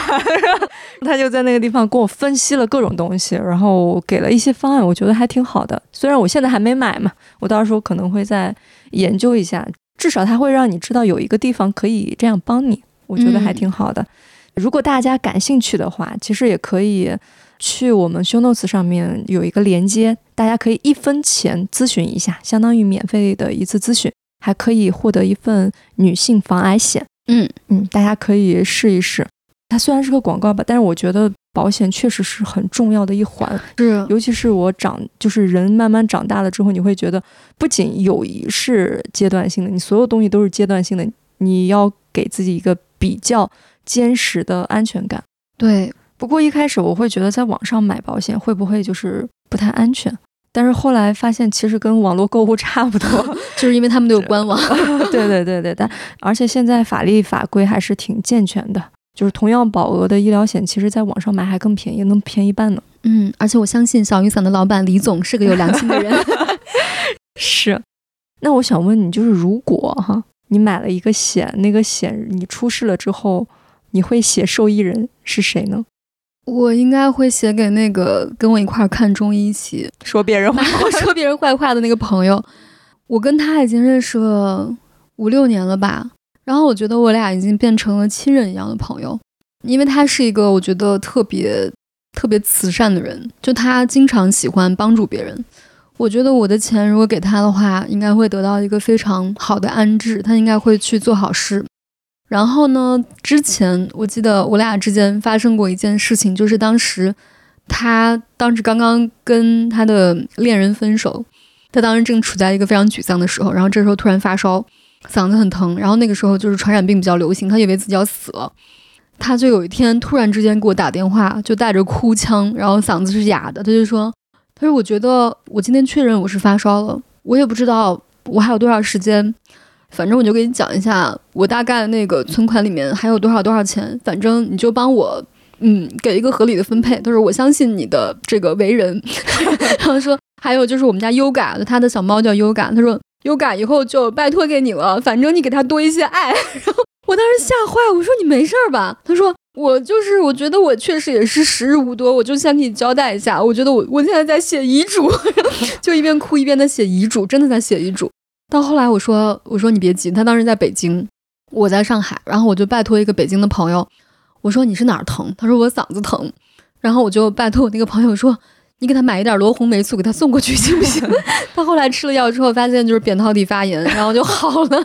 他就在那个地方跟我分析了各种东西，然后给了一些方案，我觉得还挺好的。虽然我现在还没买嘛，我到时候可能会再研究一下。至少它会让你知道有一个地方可以这样帮你，我觉得还挺好的。如果大家感兴趣的话，其实也可以去我们 Show Notes 上面有一个连接，大家可以一分钱咨询一下，相当于免费的一次咨询，还可以获得一份女性防癌险。嗯嗯，大家可以试一试。它虽然是个广告吧，但是我觉得。保险确实是很重要的一环，是，尤其是我长，就是人慢慢长大了之后，你会觉得，不仅友谊是阶段性的，你所有东西都是阶段性的，你要给自己一个比较坚实的安全感。对，不过一开始我会觉得在网上买保险会不会就是不太安全，但是后来发现其实跟网络购物差不多，就是因为他们都有官网。对对对对，但而且现在法律法规还是挺健全的。就是同样保额的医疗险，其实在网上买还更便宜，能便宜一半呢。嗯，而且我相信小雨伞的老板李总是个有良心的人。是。那我想问你，就是如果哈，你买了一个险，那个险你出事了之后，你会写受益人是谁呢？我应该会写给那个跟我一块看中医一起说别人坏话、说别人坏话的那个朋友。我跟他已经认识了五六年了吧。然后我觉得我俩已经变成了亲人一样的朋友，因为他是一个我觉得特别特别慈善的人，就他经常喜欢帮助别人。我觉得我的钱如果给他的话，应该会得到一个非常好的安置，他应该会去做好事。然后呢，之前我记得我俩之间发生过一件事情，就是当时他当时刚刚跟他的恋人分手，他当时正处在一个非常沮丧的时候，然后这时候突然发烧。嗓子很疼，然后那个时候就是传染病比较流行，他以为自己要死了，他就有一天突然之间给我打电话，就带着哭腔，然后嗓子是哑的，他就说：“他说我觉得我今天确认我是发烧了，我也不知道我还有多少时间，反正我就给你讲一下，我大概那个存款里面还有多少多少钱，反正你就帮我，嗯，给一个合理的分配。他说我相信你的这个为人，然后说还有就是我们家优嘎，他的小猫叫优嘎，他说。”优感以后就拜托给你了，反正你给他多一些爱。然后我当时吓坏，我说你没事儿吧？他说我就是，我觉得我确实也是时日无多，我就先给你交代一下。我觉得我我现在在写遗嘱，就一边哭一边在写遗嘱，真的在写遗嘱。到后来我说我说你别急，他当时在北京，我在上海，然后我就拜托一个北京的朋友，我说你是哪儿疼？他说我嗓子疼，然后我就拜托我那个朋友说。你给他买一点罗红霉素，给他送过去行不行？他后来吃了药之后，发现就是扁桃体发炎，然后就好了。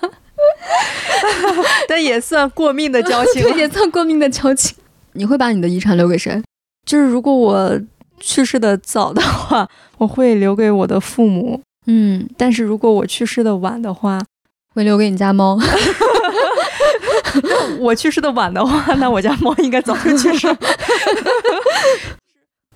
但也算过命的交情，也算过命的交情。你会把你的遗产留给谁？就是如果我去世的早的话，我会留给我的父母。嗯，但是如果我去世的晚的话，会留给你家猫。我去世的晚的话，那我家猫应该早就去世。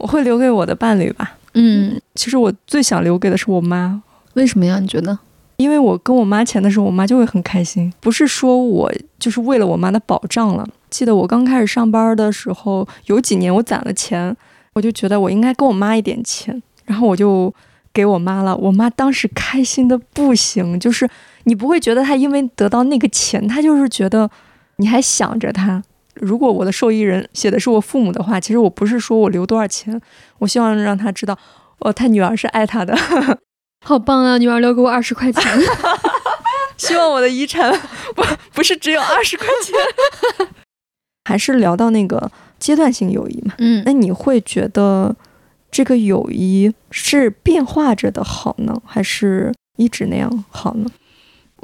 我会留给我的伴侣吧。嗯，其实我最想留给的是我妈，为什么呀？你觉得？因为我跟我妈钱的时候，我妈就会很开心。不是说我就是为了我妈的保障了。记得我刚开始上班的时候，有几年我攒了钱，我就觉得我应该给我妈一点钱，然后我就给我妈了。我妈当时开心的不行，就是你不会觉得她因为得到那个钱，她就是觉得你还想着她。如果我的受益人写的是我父母的话，其实我不是说我留多少钱，我希望让他知道，哦，他女儿是爱他的。好棒啊！女儿留给我二十块钱，希望我的遗产 不不是只有二十块钱。还是聊到那个阶段性友谊嘛，嗯，那你会觉得这个友谊是变化着的好呢，还是一直那样好呢？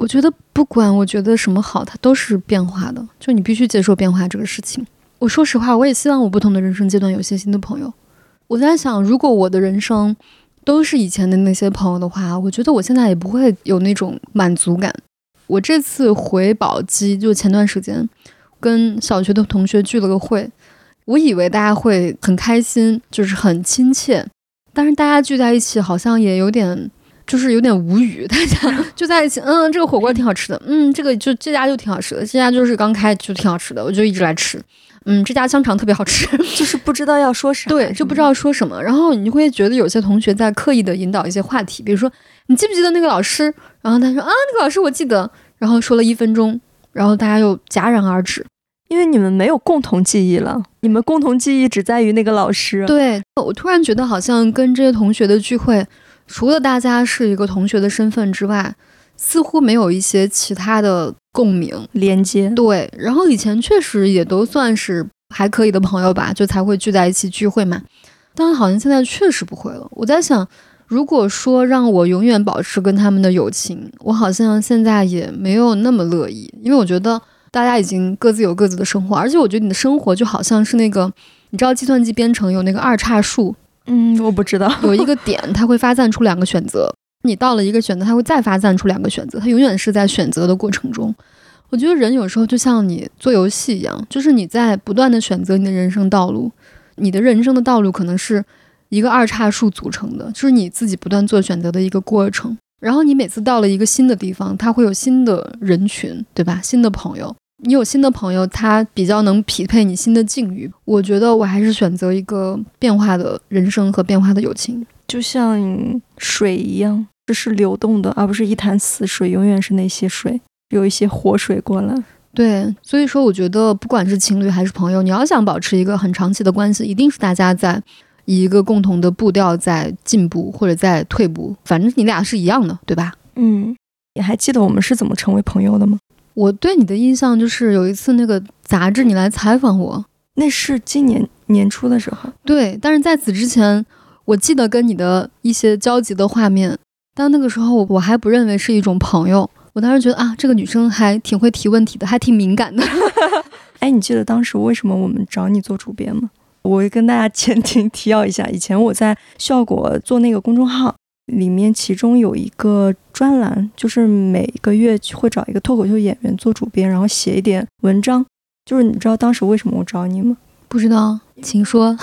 我觉得不管我觉得什么好，它都是变化的，就你必须接受变化这个事情。我说实话，我也希望我不同的人生阶段有些新的朋友。我在想，如果我的人生。都是以前的那些朋友的话，我觉得我现在也不会有那种满足感。我这次回宝鸡，就前段时间跟小学的同学聚了个会，我以为大家会很开心，就是很亲切，但是大家聚在一起好像也有点，就是有点无语。大家 就在一起，嗯，这个火锅挺好吃的，嗯，这个就这家就挺好吃的，这家就是刚开就挺好吃的，我就一直来吃。嗯，这家香肠特别好吃，就是不知道要说啥，对，就不知道说什么。然后你会觉得有些同学在刻意的引导一些话题，比如说你记不记得那个老师？然后他说啊，那个老师我记得。然后说了一分钟，然后大家又戛然而止，因为你们没有共同记忆了。你们共同记忆只在于那个老师。对我突然觉得好像跟这些同学的聚会，除了大家是一个同学的身份之外，似乎没有一些其他的。共鸣连接对，然后以前确实也都算是还可以的朋友吧，就才会聚在一起聚会嘛。但好像现在确实不会了。我在想，如果说让我永远保持跟他们的友情，我好像现在也没有那么乐意，因为我觉得大家已经各自有各自的生活，而且我觉得你的生活就好像是那个，你知道计算机编程有那个二叉树，嗯，我不知道，有一个点它会发散出两个选择。你到了一个选择，它会再发散出两个选择，它永远是在选择的过程中。我觉得人有时候就像你做游戏一样，就是你在不断的选择你的人生道路。你的人生的道路可能是一个二叉树组成的，就是你自己不断做选择的一个过程。然后你每次到了一个新的地方，它会有新的人群，对吧？新的朋友，你有新的朋友，他比较能匹配你新的境遇。我觉得我还是选择一个变化的人生和变化的友情。就像水一样，这是流动的，而不是一潭死水。永远是那些水，有一些活水过来。对，所以说，我觉得不管是情侣还是朋友，你要想保持一个很长期的关系，一定是大家在以一个共同的步调在进步或者在退步。反正你俩是一样的，对吧？嗯，你还记得我们是怎么成为朋友的吗？我对你的印象就是有一次那个杂志你来采访我，那是今年年初的时候。对，但是在此之前。我记得跟你的一些交集的画面，但那个时候我还不认为是一种朋友。我当时觉得啊，这个女生还挺会提问题的，还挺敏感的。哎，你记得当时为什么我们找你做主编吗？我跟大家前情提要一下，以前我在效果做那个公众号，里面其中有一个专栏，就是每个月会找一个脱口秀演员做主编，然后写一点文章。就是你知道当时为什么我找你吗？不知道，请说。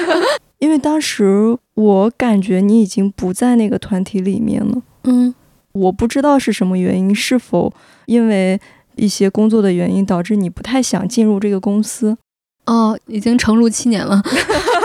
因为当时我感觉你已经不在那个团体里面了，嗯，我不知道是什么原因，是否因为一些工作的原因导致你不太想进入这个公司？哦，已经成入七年了。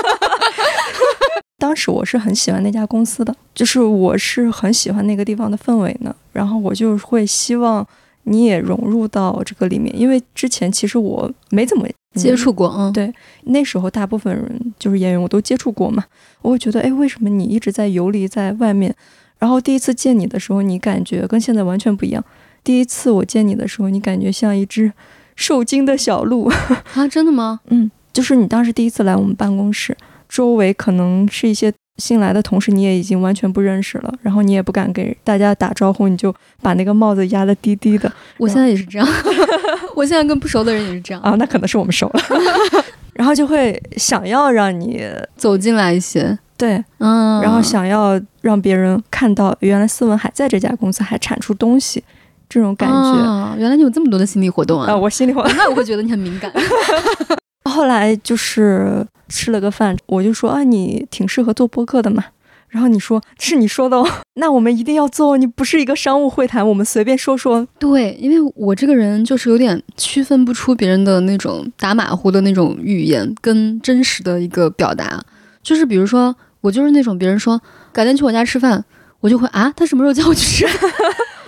当时我是很喜欢那家公司的，就是我是很喜欢那个地方的氛围呢，然后我就会希望你也融入到这个里面，因为之前其实我没怎么。接触过，嗯，对，那时候大部分人就是演员，我都接触过嘛。我会觉得，哎，为什么你一直在游离在外面？然后第一次见你的时候，你感觉跟现在完全不一样。第一次我见你的时候，你感觉像一只受惊的小鹿啊！真的吗？嗯，就是你当时第一次来我们办公室，周围可能是一些。新来的同事你也已经完全不认识了，然后你也不敢给大家打招呼，你就把那个帽子压得低低的。我现在也是这样，我现在跟不熟的人也是这样啊，那可能是我们熟了，然后就会想要让你走进来一些，对，嗯，然后想要让别人看到原来思文还在这家公司还产出东西，这种感觉。啊，原来你有这么多的心理活动啊！啊，我心里话。那我会觉得你很敏感。后来就是吃了个饭，我就说啊，你挺适合做播客的嘛。然后你说是你说的哦，那我们一定要做。你不是一个商务会谈，我们随便说说。对，因为我这个人就是有点区分不出别人的那种打马虎的那种语言跟真实的一个表达。就是比如说，我就是那种别人说改天去我家吃饭，我就会啊，他什么时候叫我去吃？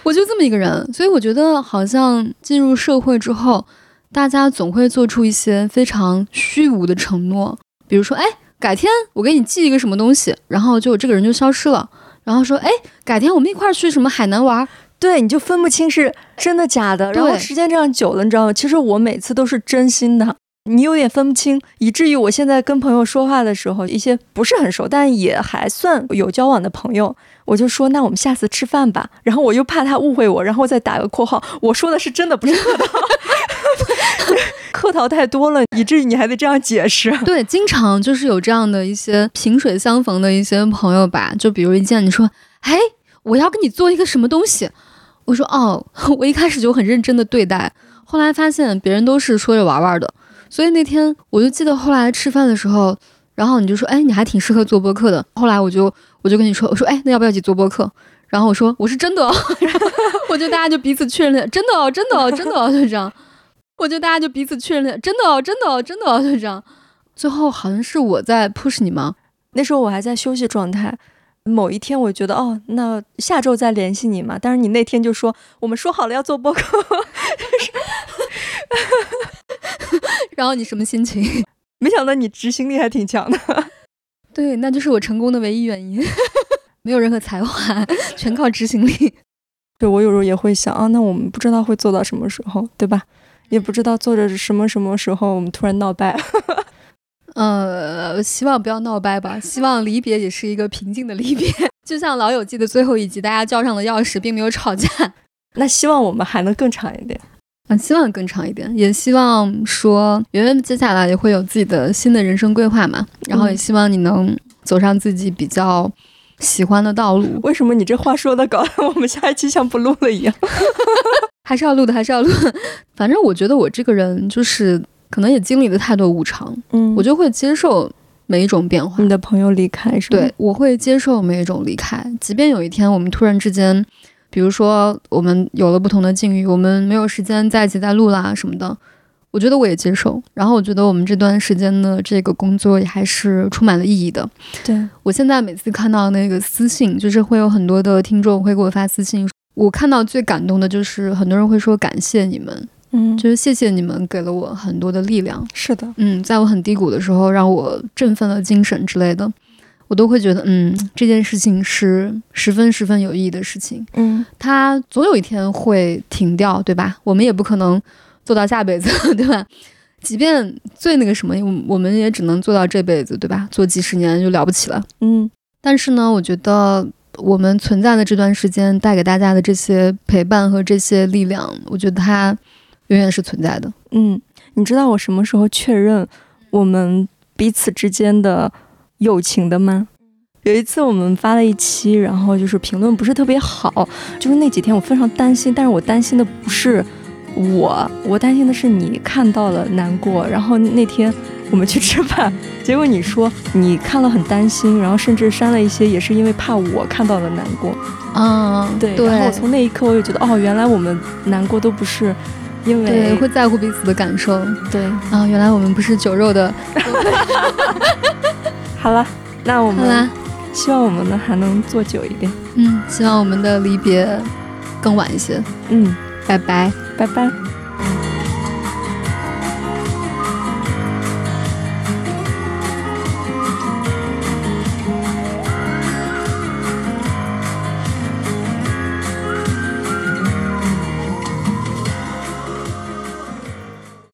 我就这么一个人。所以我觉得好像进入社会之后，大家总会做出一些非常虚无的承诺，比如说，哎。改天我给你寄一个什么东西，然后就这个人就消失了。然后说，哎，改天我们一块儿去什么海南玩？对，你就分不清是真的假的。然后时间这样久了，你知道吗？其实我每次都是真心的，你有点分不清，以至于我现在跟朋友说话的时候，一些不是很熟，但也还算有交往的朋友，我就说，那我们下次吃饭吧。然后我又怕他误会我，然后再打个括号，我说的是真的，不是客套。客套太多了，以至于你还得这样解释。对，经常就是有这样的一些萍水相逢的一些朋友吧，就比如一见你说，哎，我要跟你做一个什么东西，我说哦，我一开始就很认真的对待，后来发现别人都是说着玩玩的，所以那天我就记得后来吃饭的时候，然后你就说，哎，你还挺适合做播客的。后来我就我就跟你说，我说，哎，那要不要一起做播客？然后我说我是真的，哦，然后我就大家就彼此确认，真的哦，真的哦，真的哦，就这样。我就大家就彼此确认，真的哦，真的哦，真的哦，就这样。最后好像是我在 push 你吗？那时候我还在休息状态。某一天，我觉得哦，那下周再联系你嘛。但是你那天就说我们说好了要做播客，然后你什么心情？没想到你执行力还挺强的。对，那就是我成功的唯一原因，没有任何才华，全靠执行力。对我有时候也会想啊，那我们不知道会做到什么时候，对吧？也不知道做着什么什么时候我们突然闹掰。呃，希望不要闹掰吧。希望离别也是一个平静的离别，就像《老友记》的最后一集，大家交上了钥匙，并没有吵架。那希望我们还能更长一点。嗯，希望更长一点，也希望说圆圆接下来也会有自己的新的人生规划嘛。然后也希望你能走上自己比较喜欢的道路。为什么你这话说的搞得我们下一期像不录了一样？还是要录的，还是要录。反正我觉得我这个人就是可能也经历了太多无常，嗯，我就会接受每一种变化。你的朋友离开是吗？对，我会接受每一种离开。即便有一天我们突然之间，比如说我们有了不同的境遇，我们没有时间在一起再录啦什么的，我觉得我也接受。然后我觉得我们这段时间的这个工作也还是充满了意义的。对我现在每次看到那个私信，就是会有很多的听众会给我发私信。我看到最感动的就是很多人会说感谢你们，嗯，就是谢谢你们给了我很多的力量。是的，嗯，在我很低谷的时候，让我振奋了精神之类的，我都会觉得，嗯，这件事情是十分十分有意义的事情。嗯，它总有一天会停掉，对吧？我们也不可能做到下辈子，对吧？即便最那个什么，我们也只能做到这辈子，对吧？做几十年就了不起了。嗯，但是呢，我觉得。我们存在的这段时间带给大家的这些陪伴和这些力量，我觉得它永远是存在的。嗯，你知道我什么时候确认我们彼此之间的友情的吗？有一次我们发了一期，然后就是评论不是特别好，就是那几天我非常担心，但是我担心的不是我，我担心的是你看到了难过，然后那天。我们去吃饭，结果你说你看了很担心，然后甚至删了一些，也是因为怕我看到了难过。嗯，对。然后从那一刻，我就觉得，哦，原来我们难过都不是因为会在乎彼此的感受。对。啊，原来我们不是酒肉的。好了，那我们希望我们呢还能做久一点。嗯，希望我们的离别更晚一些。嗯，拜拜，拜拜。